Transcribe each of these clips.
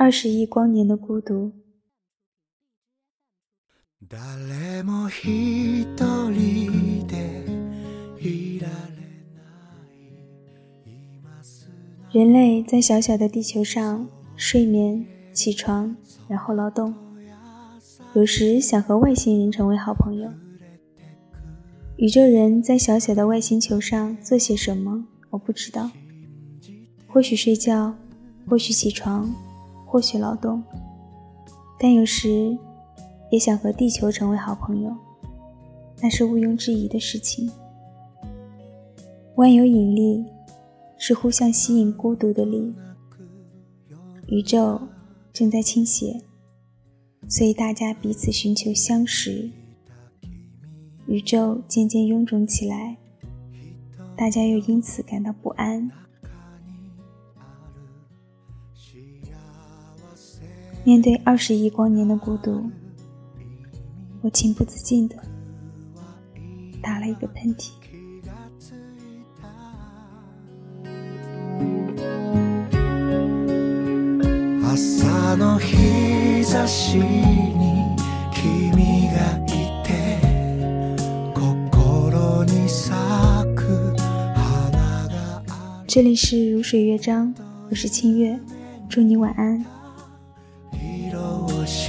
二十亿光年的孤独。人类在小小的地球上睡眠、起床，然后劳动。有时想和外星人成为好朋友。宇宙人在小小的外星球上做些什么，我不知道。或许睡觉，或许起床。或许劳动，但有时也想和地球成为好朋友，那是毋庸置疑的事情。万有引力是互相吸引、孤独的力。宇宙正在倾斜，所以大家彼此寻求相识。宇宙渐渐臃肿起来，大家又因此感到不安。面对二十亿光年的孤独，我情不自禁的打了一个喷嚏。这里是如水乐章，我是清月，祝你晚安。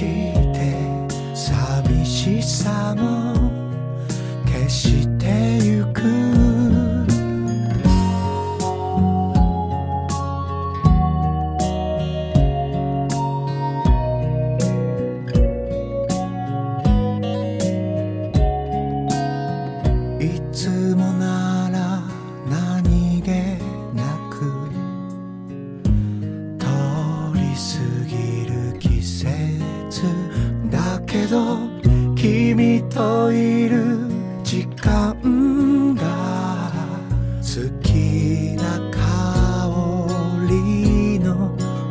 して寂しさもけど君といる時間が好きな香りの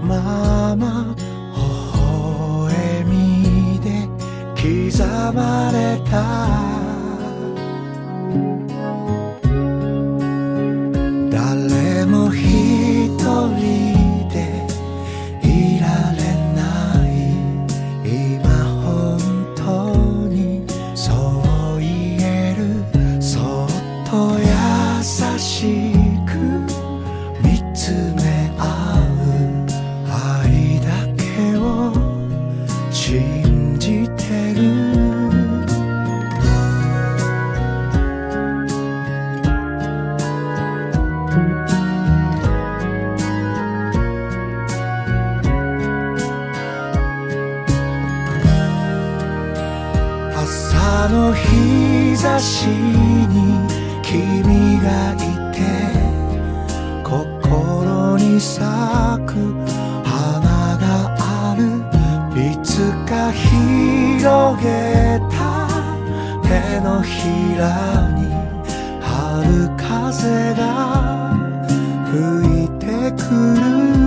まま微笑みで刻まれたと優しく見つめ合う愛だけを信じてる朝の日差しに君がいて心に咲く花があるいつか広げた手のひらに春風が吹いてくる